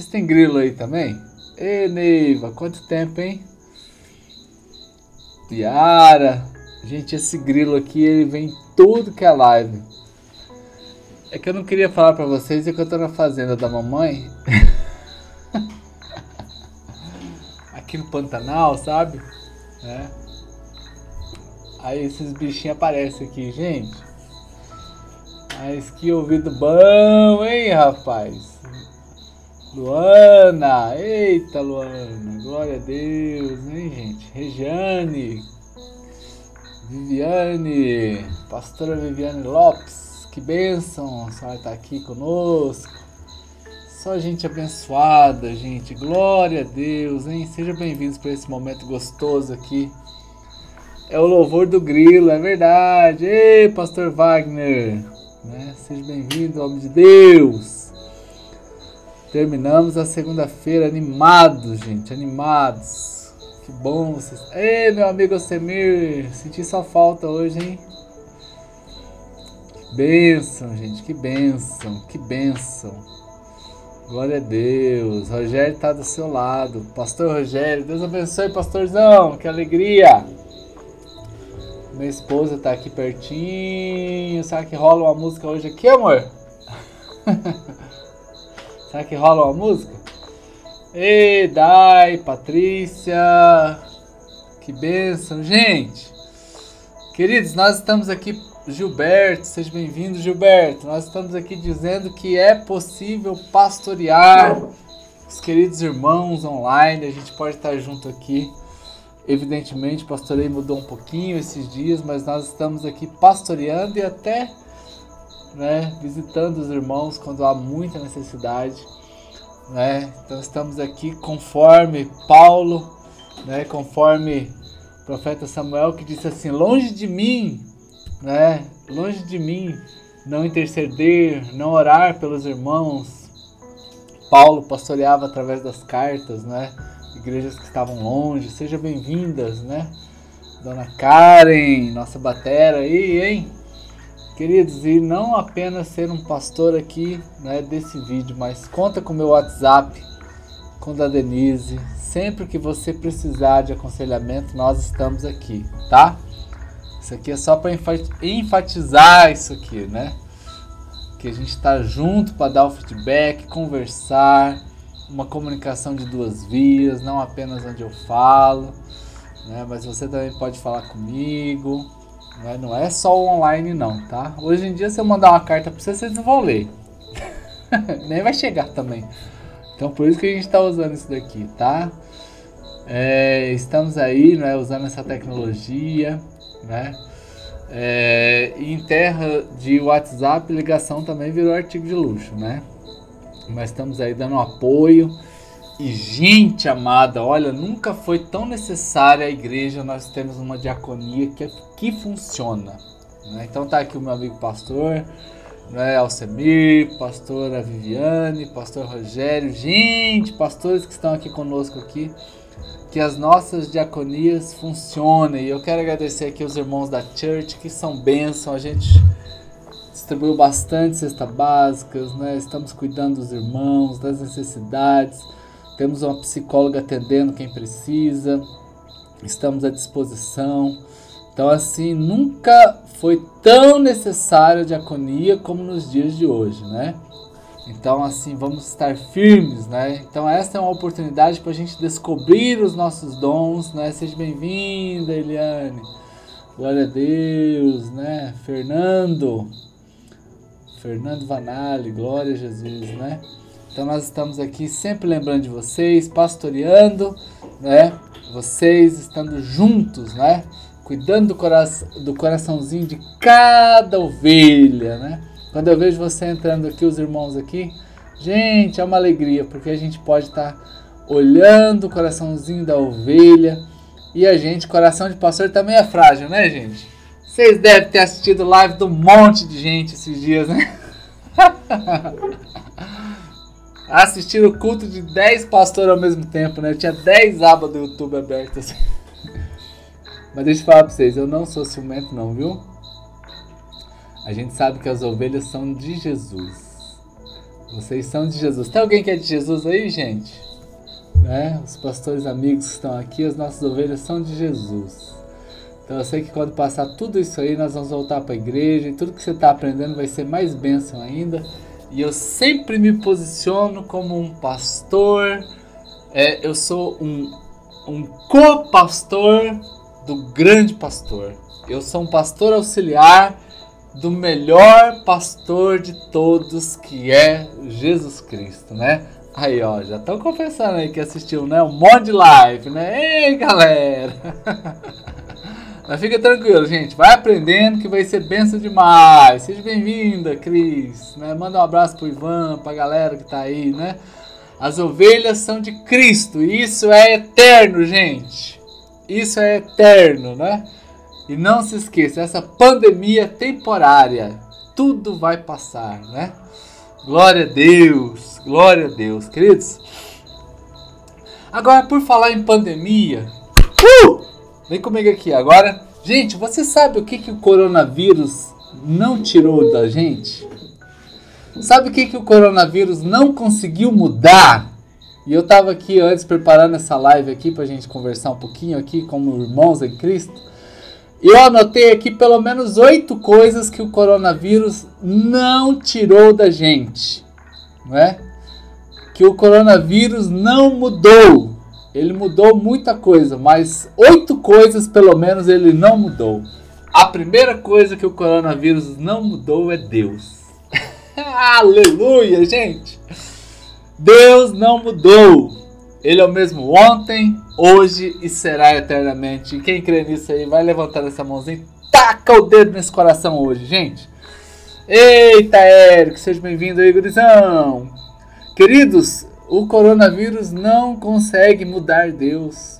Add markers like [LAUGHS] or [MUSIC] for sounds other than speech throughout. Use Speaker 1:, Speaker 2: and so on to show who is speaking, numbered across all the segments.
Speaker 1: Vocês têm grilo aí também? Ê, Neiva, quanto tempo, hein? Yara. Gente, esse grilo aqui, ele vem em tudo que é live. É que eu não queria falar pra vocês é que eu tô na fazenda da mamãe. [LAUGHS] aqui no Pantanal, sabe? É. Aí esses bichinhos aparecem aqui, gente. Mas que ouvido bom, hein, rapaz? Luana, eita Luana, glória a Deus, hein, gente? Regiane, Viviane, pastora Viviane Lopes, que bênção, a senhora está aqui conosco. Só gente abençoada, gente. Glória a Deus, hein? Sejam bem-vindos para esse momento gostoso aqui. É o louvor do grilo, é verdade. Ei, pastor Wagner, né? Seja bem-vindo, homem de Deus. Terminamos a segunda-feira animados, gente, animados. Que bom vocês. Ei, meu amigo Semir, senti sua falta hoje, hein? Que bênção, gente, que bênção, que bênção. Glória a Deus. Rogério está do seu lado. Pastor Rogério, Deus abençoe, pastorzão. Que alegria. Minha esposa está aqui pertinho. Será que rola uma música hoje aqui, amor? [LAUGHS] Será que rola uma música? Ei, Dai, Patrícia. Que bênção, gente. Queridos, nós estamos aqui Gilberto, seja bem-vindo, Gilberto. Nós estamos aqui dizendo que é possível pastorear os queridos irmãos online. A gente pode estar junto aqui. Evidentemente, pastorei mudou um pouquinho esses dias, mas nós estamos aqui pastoreando e até né, visitando os irmãos quando há muita necessidade. Né? Então, estamos aqui conforme Paulo, né, conforme o profeta Samuel, que disse assim: Longe de mim né? Longe de mim não interceder, não orar pelos irmãos. Paulo pastoreava através das cartas, né? Igrejas que estavam longe, sejam bem-vindas, né? Dona Karen, nossa batera aí, hein? Queridos, e não apenas ser um pastor aqui, né, desse vídeo, mas conta com o meu WhatsApp, com o da Denise. Sempre que você precisar de aconselhamento, nós estamos aqui, tá? Isso aqui é só para enfatizar isso aqui, né? Que a gente está junto para dar o feedback, conversar, uma comunicação de duas vias, não apenas onde eu falo, né? Mas você também pode falar comigo? Não é só o online não, tá? Hoje em dia se eu mandar uma carta para você, vocês não vão ler. [LAUGHS] Nem vai chegar também. Então por isso que a gente está usando isso daqui, tá? É, estamos aí, né, usando essa tecnologia né? É, em terra de WhatsApp, ligação também virou artigo de luxo, né? Mas estamos aí dando apoio. E gente amada, olha, nunca foi tão necessária a igreja nós temos uma diaconia que, que funciona. Né? Então tá aqui o meu amigo pastor, né, Alcemir, pastora Viviane, pastor Rogério, gente, pastores que estão aqui conosco aqui que as nossas diaconias funcionem. E eu quero agradecer aqui os irmãos da Church que são bênção. A gente distribuiu bastante cestas básicas, né? Estamos cuidando dos irmãos, das necessidades. Temos uma psicóloga atendendo quem precisa. Estamos à disposição. Então, assim, nunca foi tão necessária a diaconia como nos dias de hoje, né? Então, assim, vamos estar firmes, né? Então, essa é uma oportunidade para a gente descobrir os nossos dons, né? Seja bem-vinda, Eliane. Glória a Deus, né? Fernando. Fernando Vanali, glória a Jesus, né? Então, nós estamos aqui sempre lembrando de vocês, pastoreando, né? Vocês estando juntos, né? Cuidando do, do coraçãozinho de cada ovelha, né? Quando eu vejo você entrando aqui, os irmãos aqui, gente, é uma alegria, porque a gente pode estar tá olhando o coraçãozinho da ovelha. E a gente, coração de pastor também é frágil, né, gente? Vocês devem ter assistido live um monte de gente esses dias, né? [LAUGHS] Assistiram o culto de 10 pastores ao mesmo tempo, né? Eu tinha 10 abas do YouTube abertas. [LAUGHS] Mas deixa eu falar pra vocês, eu não sou ciumento não, viu? A gente sabe que as ovelhas são de Jesus. Vocês são de Jesus. Tem alguém que é de Jesus aí, gente? Né? Os pastores amigos estão aqui, as nossas ovelhas são de Jesus. Então eu sei que quando passar tudo isso aí, nós vamos voltar para a igreja e tudo que você está aprendendo vai ser mais bênção ainda. E eu sempre me posiciono como um pastor, é, eu sou um, um co-pastor do grande pastor. Eu sou um pastor auxiliar do melhor pastor de todos, que é Jesus Cristo, né? Aí, ó, já estão confessando aí que assistiu, né? Monte de live, né? Ei, galera! [LAUGHS] Mas fica tranquilo, gente. Vai aprendendo que vai ser benção demais. Seja bem-vinda, Cris. Né? Manda um abraço pro Ivan, pra galera que tá aí, né? As ovelhas são de Cristo. Isso é eterno, gente. Isso é eterno, né? E não se esqueça, essa pandemia é temporária. Tudo vai passar, né? Glória a Deus. Glória a Deus, queridos. Agora, por falar em pandemia, uh! Vem comigo aqui agora. Gente, você sabe o que, que o coronavírus não tirou da gente? Sabe o que, que o coronavírus não conseguiu mudar? E eu estava aqui antes preparando essa live aqui para a gente conversar um pouquinho aqui como irmãos em Cristo. Eu anotei aqui pelo menos oito coisas que o coronavírus não tirou da gente, não é? Que o coronavírus não mudou. Ele mudou muita coisa, mas oito coisas pelo menos ele não mudou. A primeira coisa que o coronavírus não mudou é Deus. [LAUGHS] Aleluia, gente! Deus não mudou. Ele é o mesmo ontem, hoje e será eternamente. E quem crê nisso aí, vai levantar essa mãozinha taca o dedo nesse coração hoje, gente. Eita, Érico, seja bem-vindo aí, gurizão. Queridos, o coronavírus não consegue mudar Deus.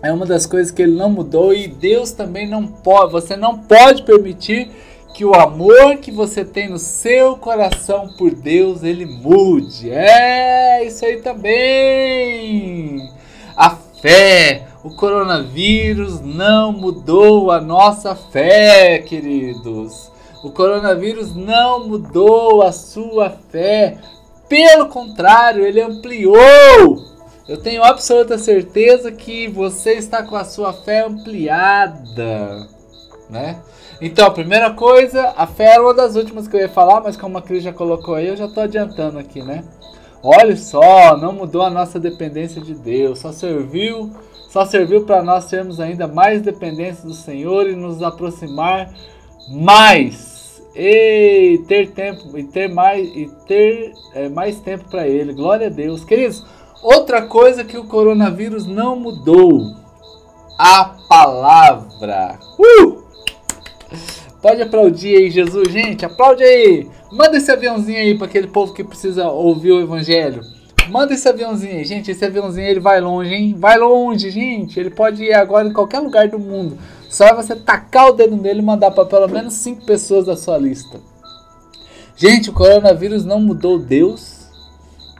Speaker 1: É uma das coisas que ele não mudou e Deus também não pode. Você não pode permitir que o amor que você tem no seu coração por Deus ele mude. É isso aí também. A fé, o coronavírus não mudou a nossa fé, queridos. O coronavírus não mudou a sua fé. Pelo contrário, ele ampliou. Eu tenho absoluta certeza que você está com a sua fé ampliada, né? Então, a primeira coisa, a fé era uma das últimas que eu ia falar, mas como a Cris já colocou aí, eu já estou adiantando aqui, né? Olha só, não mudou a nossa dependência de Deus, só serviu, só serviu para nós sermos ainda mais dependentes do Senhor e nos aproximar mais e ter tempo e ter mais e ter é, mais tempo para ele. Glória a Deus, queridos. Outra coisa que o coronavírus não mudou, a palavra. Uh! Pode aplaudir aí, Jesus, gente, aplaude aí. Manda esse aviãozinho aí para aquele povo que precisa ouvir o evangelho. Manda esse aviãozinho aí, gente. Esse aviãozinho ele vai longe, hein? Vai longe, gente. Ele pode ir agora em qualquer lugar do mundo. Só é você tacar o dedo nele e mandar para pelo menos cinco pessoas da sua lista. Gente, o coronavírus não mudou Deus.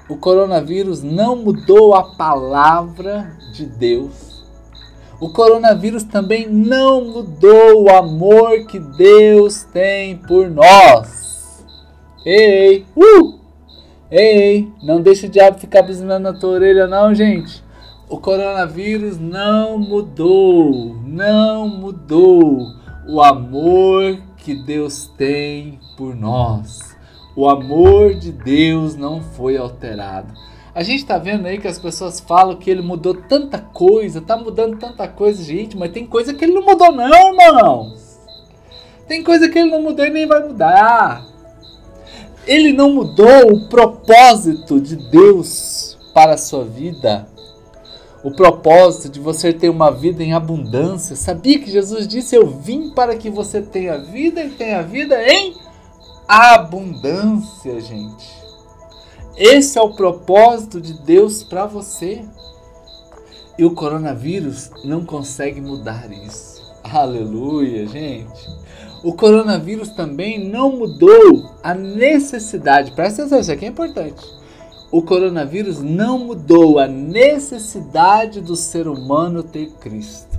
Speaker 1: O coronavírus não mudou a palavra de Deus. O coronavírus também não mudou o amor que Deus tem por nós. Ei, uh! Ei, não deixe o diabo ficar buzinando na tua orelha não, gente. O coronavírus não mudou, não mudou o amor que Deus tem por nós. O amor de Deus não foi alterado. A gente está vendo aí que as pessoas falam que ele mudou tanta coisa, tá mudando tanta coisa, gente, mas tem coisa que ele não mudou não, irmãos. Tem coisa que ele não mudou e nem vai mudar. Ele não mudou o propósito de Deus para a sua vida o propósito de você ter uma vida em abundância. Sabia que Jesus disse: Eu vim para que você tenha vida e tenha vida em abundância, gente. Esse é o propósito de Deus para você. E o coronavírus não consegue mudar isso. Aleluia, gente. O coronavírus também não mudou a necessidade. Presta atenção, isso aqui é importante o coronavírus não mudou a necessidade do ser humano ter Cristo.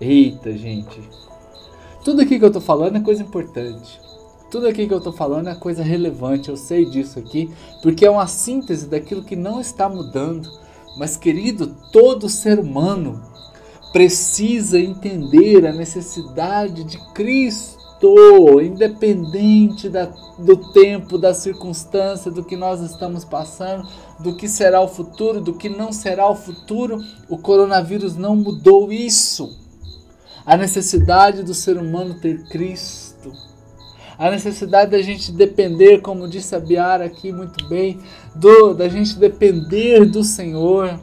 Speaker 1: Eita, gente. Tudo aqui que eu tô falando é coisa importante. tudo aqui que eu estou falando é coisa relevante, eu sei disso aqui, porque é uma síntese daquilo que não está mudando. Mas, querido, todo ser humano precisa entender a necessidade de Cristo, independente da, do tempo, da circunstância, do que nós estamos passando, do que será o futuro, do que não será o futuro. O coronavírus não mudou isso. A necessidade do ser humano ter Cristo a necessidade da gente depender, como disse a Biara aqui muito bem, do, da gente depender do Senhor.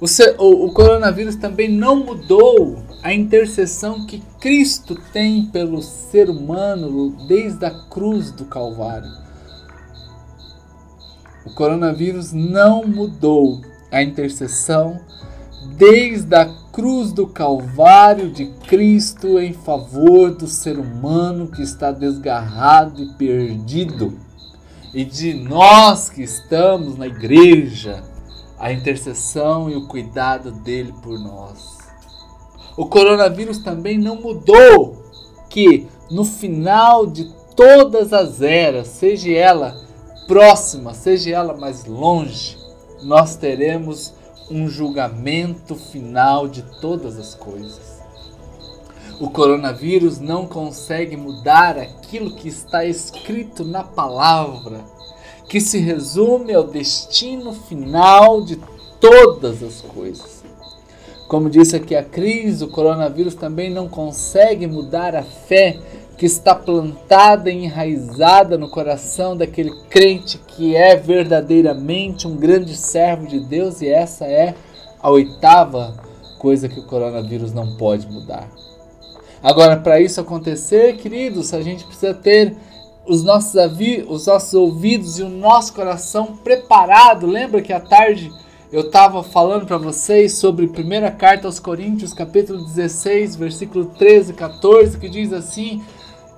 Speaker 1: O, o, o coronavírus também não mudou a intercessão que Cristo tem pelo ser humano desde a cruz do Calvário. O coronavírus não mudou a intercessão desde a cruz do Calvário de Cristo em favor do ser humano que está desgarrado e perdido, e de nós que estamos na igreja, a intercessão e o cuidado dele por nós. O coronavírus também não mudou que no final de todas as eras, seja ela próxima, seja ela mais longe, nós teremos um julgamento final de todas as coisas. O coronavírus não consegue mudar aquilo que está escrito na palavra, que se resume ao destino final de todas as coisas. Como disse aqui a Cris, o coronavírus também não consegue mudar a fé que está plantada e enraizada no coração daquele crente que é verdadeiramente um grande servo de Deus, e essa é a oitava coisa que o coronavírus não pode mudar. Agora, para isso acontecer, queridos, a gente precisa ter os nossos, os nossos ouvidos e o nosso coração preparado. Lembra que à tarde eu estava falando para vocês sobre primeira carta aos Coríntios, capítulo 16, versículo 13 e 14, que diz assim: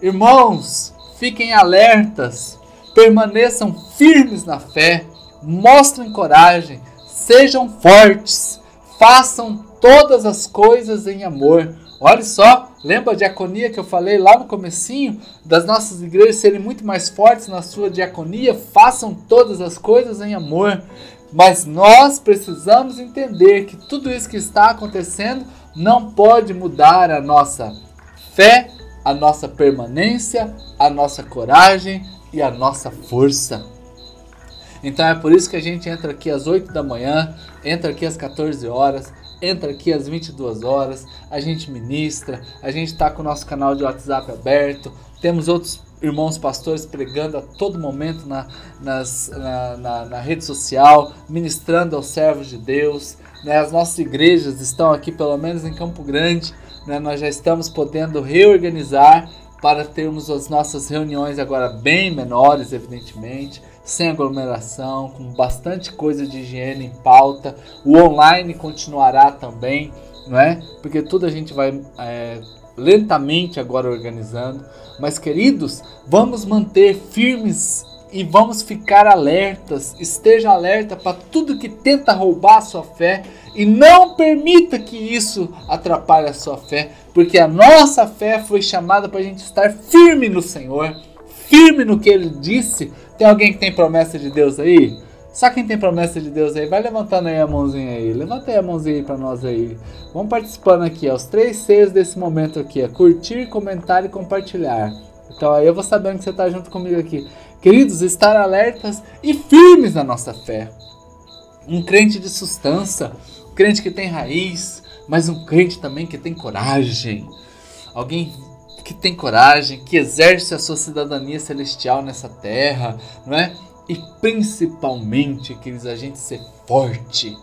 Speaker 1: Irmãos, fiquem alertas, permaneçam firmes na fé, mostrem coragem, sejam fortes, façam todas as coisas em amor. Olha só, lembra a diaconia que eu falei lá no comecinho das nossas igrejas serem muito mais fortes na sua diaconia? Façam todas as coisas em amor. Mas nós precisamos entender que tudo isso que está acontecendo não pode mudar a nossa fé a nossa permanência, a nossa coragem e a nossa força. Então é por isso que a gente entra aqui às 8 da manhã, entra aqui às 14 horas, entra aqui às 22 horas, a gente ministra, a gente está com o nosso canal de WhatsApp aberto, temos outros irmãos pastores pregando a todo momento na, nas, na, na, na rede social, ministrando aos servos de Deus. Né? As nossas igrejas estão aqui, pelo menos em Campo Grande, né, nós já estamos podendo reorganizar para termos as nossas reuniões agora bem menores, evidentemente, sem aglomeração, com bastante coisa de higiene em pauta. O online continuará também, não é? Porque tudo a gente vai é, lentamente agora organizando. Mas, queridos, vamos manter firmes e vamos ficar alertas. Esteja alerta para tudo que tenta roubar a sua fé e não permita que isso atrapalhe a sua fé, porque a nossa fé foi chamada para a gente estar firme no Senhor, firme no que Ele disse. Tem alguém que tem promessa de Deus aí? Só quem tem promessa de Deus aí, vai levantando aí a mãozinha aí. Levanta aí a mãozinha aí pra nós aí. Vamos participando aqui, ó. Os três Cs desse momento aqui, é curtir, comentar e compartilhar. Então aí eu vou sabendo que você tá junto comigo aqui. Queridos, estar alertas e firmes na nossa fé. Um crente de sustância, um crente que tem raiz, mas um crente também que tem coragem. Alguém que tem coragem, que exerce a sua cidadania celestial nessa terra, não é? E principalmente, queridos, a gente ser forte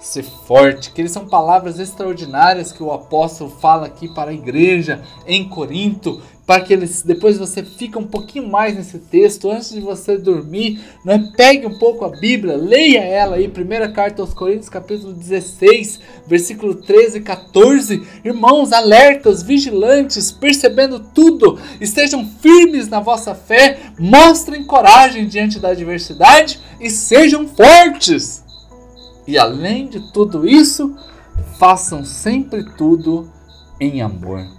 Speaker 1: ser forte, que eles são palavras extraordinárias que o apóstolo fala aqui para a igreja em Corinto, para que eles depois você fica um pouquinho mais nesse texto antes de você dormir, né? Pegue um pouco a Bíblia, leia ela aí, primeira carta aos Coríntios, capítulo 16, versículo 13 e 14. Irmãos, alertas, vigilantes, percebendo tudo, estejam firmes na vossa fé, mostrem coragem diante da adversidade e sejam fortes. E além de tudo isso, façam sempre tudo em amor.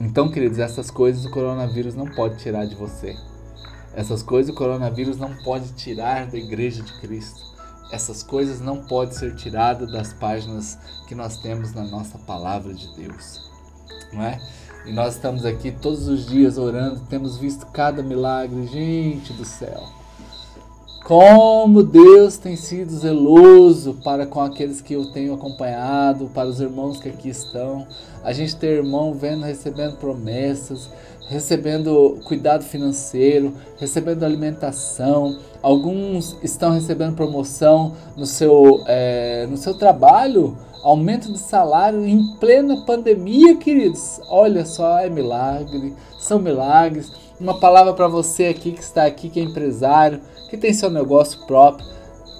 Speaker 1: Então, queridos, essas coisas o coronavírus não pode tirar de você. Essas coisas o coronavírus não pode tirar da igreja de Cristo. Essas coisas não podem ser tiradas das páginas que nós temos na nossa palavra de Deus. Não é? E nós estamos aqui todos os dias orando, temos visto cada milagre, gente do céu. Como Deus tem sido zeloso para com aqueles que eu tenho acompanhado, para os irmãos que aqui estão. A gente tem irmão vendo, recebendo promessas, recebendo cuidado financeiro, recebendo alimentação. Alguns estão recebendo promoção no seu, é, no seu trabalho, aumento de salário em plena pandemia, queridos. Olha só, é milagre, são milagres. Uma palavra para você aqui que está aqui, que é empresário que tem seu negócio próprio.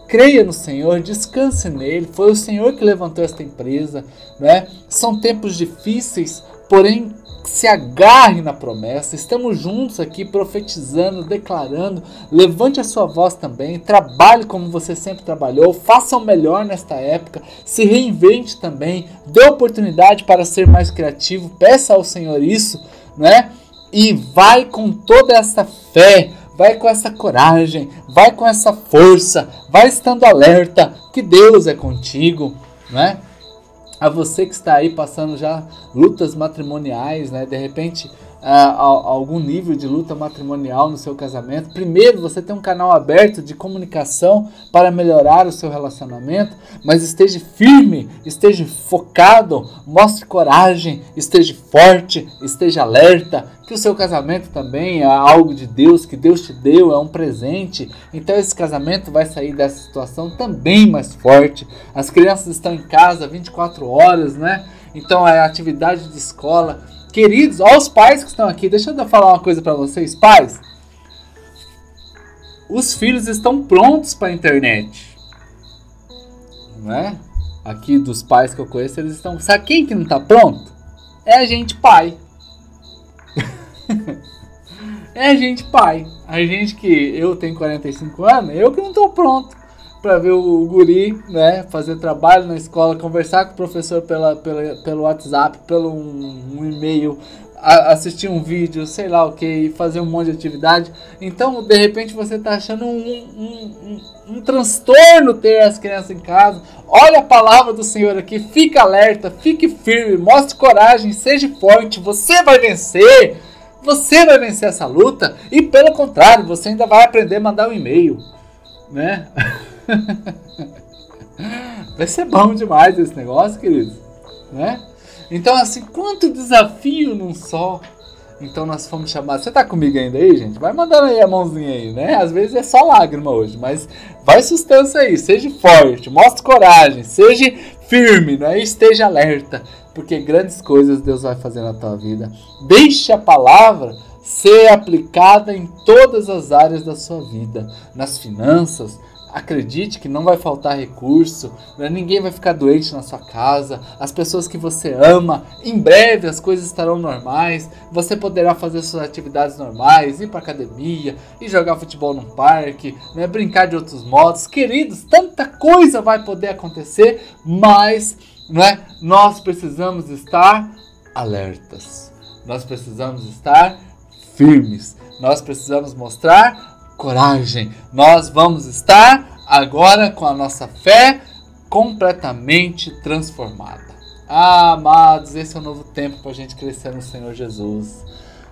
Speaker 1: Creia no Senhor, descanse nele. Foi o Senhor que levantou esta empresa, né? São tempos difíceis, porém se agarre na promessa. Estamos juntos aqui profetizando, declarando. Levante a sua voz também. Trabalhe como você sempre trabalhou. Faça o melhor nesta época. Se reinvente também. Dê oportunidade para ser mais criativo. Peça ao Senhor isso, né? E vai com toda essa fé vai com essa coragem, vai com essa força, vai estando alerta que Deus é contigo, né? A você que está aí passando já lutas matrimoniais, né? De repente algum nível de luta matrimonial no seu casamento, primeiro você tem um canal aberto de comunicação para melhorar o seu relacionamento, mas esteja firme, esteja focado, mostre coragem, esteja forte, esteja alerta, que o seu casamento também é algo de Deus, que Deus te deu, é um presente. Então esse casamento vai sair dessa situação também mais forte. As crianças estão em casa 24 horas, né? Então a atividade de escola Queridos, aos pais que estão aqui, deixa eu falar uma coisa para vocês, pais. Os filhos estão prontos para a internet. Não é? Aqui dos pais que eu conheço, eles estão. Sabe quem que não está pronto? É a gente pai. [LAUGHS] é a gente pai. A gente que eu tenho 45 anos, eu que não estou pronto para ver o guri, né, fazer trabalho na escola, conversar com o professor pela, pela, pelo WhatsApp, pelo um, um e-mail, assistir um vídeo, sei lá o que, fazer um monte de atividade. Então, de repente, você está achando um, um, um, um, transtorno ter as crianças em casa. Olha a palavra do Senhor aqui, fica alerta, fique firme, mostre coragem, seja forte, você vai vencer. Você vai vencer essa luta e, pelo contrário, você ainda vai aprender a mandar um e-mail, né? [LAUGHS] [LAUGHS] Vai ser bom demais esse negócio, queridos. Né? Então, assim, quanto desafio num só. Então nós fomos chamados. Você tá comigo ainda aí, gente? Vai mandando aí a mãozinha aí, né? Às vezes é só lágrima hoje, mas vai sustância aí, seja forte, mostre coragem, seja firme, né? esteja alerta, porque grandes coisas Deus vai fazer na tua vida. Deixe a palavra ser aplicada em todas as áreas da sua vida, nas finanças, Acredite que não vai faltar recurso, né? ninguém vai ficar doente na sua casa, as pessoas que você ama, em breve as coisas estarão normais, você poderá fazer suas atividades normais, ir para academia, ir jogar futebol no parque, né? brincar de outros modos. Queridos, tanta coisa vai poder acontecer, mas né? nós precisamos estar alertas, nós precisamos estar firmes, nós precisamos mostrar coragem. Nós vamos estar agora com a nossa fé completamente transformada. Ah, amados, esse é o novo tempo para a gente crescer no Senhor Jesus.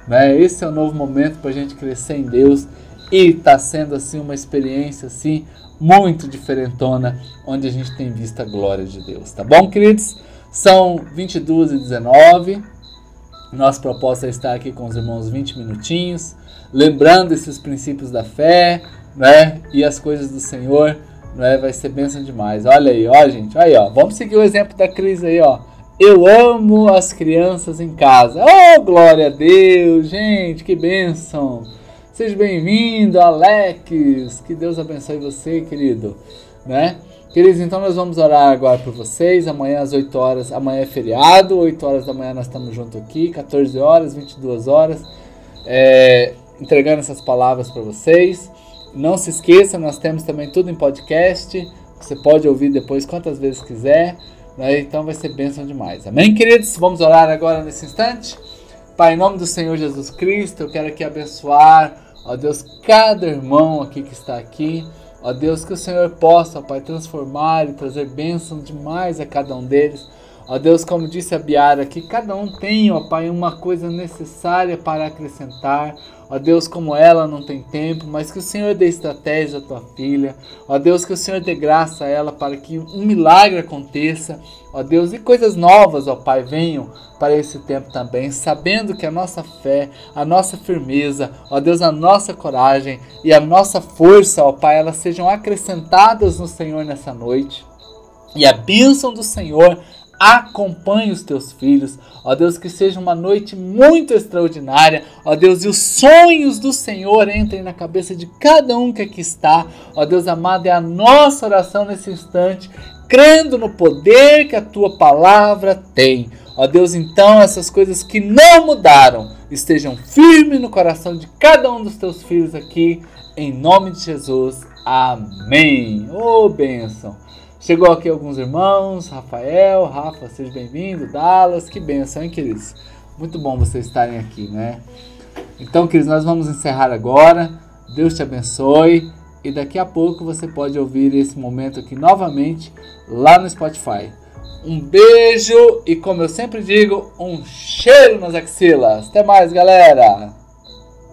Speaker 1: Né? Esse é o novo momento para a gente crescer em Deus e está sendo assim uma experiência assim muito diferentona, onde a gente tem visto a glória de Deus. Tá bom, queridos? São 22 e 19. Nossa proposta é estar aqui com os irmãos 20 minutinhos lembrando esses princípios da fé, né? E as coisas do Senhor, né? Vai ser bênção demais. Olha aí, ó, gente, aí, ó. Vamos seguir o exemplo da Cris aí, ó. Eu amo as crianças em casa. Oh, glória a Deus, gente, que bênção. Seja bem-vindo, Alex. Que Deus abençoe você, querido, né? Queridos, então nós vamos orar agora por vocês. Amanhã às 8 horas, amanhã é feriado, 8 horas da manhã nós estamos juntos aqui, 14 horas, 22 horas. É, entregando essas palavras para vocês. Não se esqueça, nós temos também tudo em podcast. Você pode ouvir depois quantas vezes quiser. Né? Então vai ser bênção demais. Amém, queridos? Vamos orar agora nesse instante. Pai, em nome do Senhor Jesus Cristo, eu quero aqui abençoar, ó Deus, cada irmão aqui que está aqui. Ó Deus, que o Senhor possa, Pai, transformar e trazer bênção demais a cada um deles. Ó Deus, como disse a Biara, que cada um tem, ó Pai, uma coisa necessária para acrescentar. Ó Deus, como ela não tem tempo, mas que o Senhor dê estratégia à tua filha. Ó Deus, que o Senhor dê graça a ela para que um milagre aconteça. Ó Deus, e coisas novas, ó Pai, venham para esse tempo também, sabendo que a nossa fé, a nossa firmeza, ó Deus, a nossa coragem e a nossa força, ó Pai, elas sejam acrescentadas no Senhor nessa noite. E a bênção do Senhor acompanhe os teus filhos. Ó Deus, que seja uma noite muito extraordinária. Ó Deus, e os sonhos do Senhor entrem na cabeça de cada um que aqui está. Ó Deus amado, é a nossa oração nesse instante, crendo no poder que a tua palavra tem. Ó Deus, então essas coisas que não mudaram estejam firmes no coração de cada um dos teus filhos aqui, em nome de Jesus. Amém. Ô oh, bênção. Chegou aqui alguns irmãos, Rafael, Rafa, seja bem-vindo, Dallas, que benção, hein, queridos? Muito bom vocês estarem aqui, né? Então, queridos, nós vamos encerrar agora. Deus te abençoe e daqui a pouco você pode ouvir esse momento aqui novamente lá no Spotify. Um beijo e, como eu sempre digo, um cheiro nas axilas. Até mais, galera!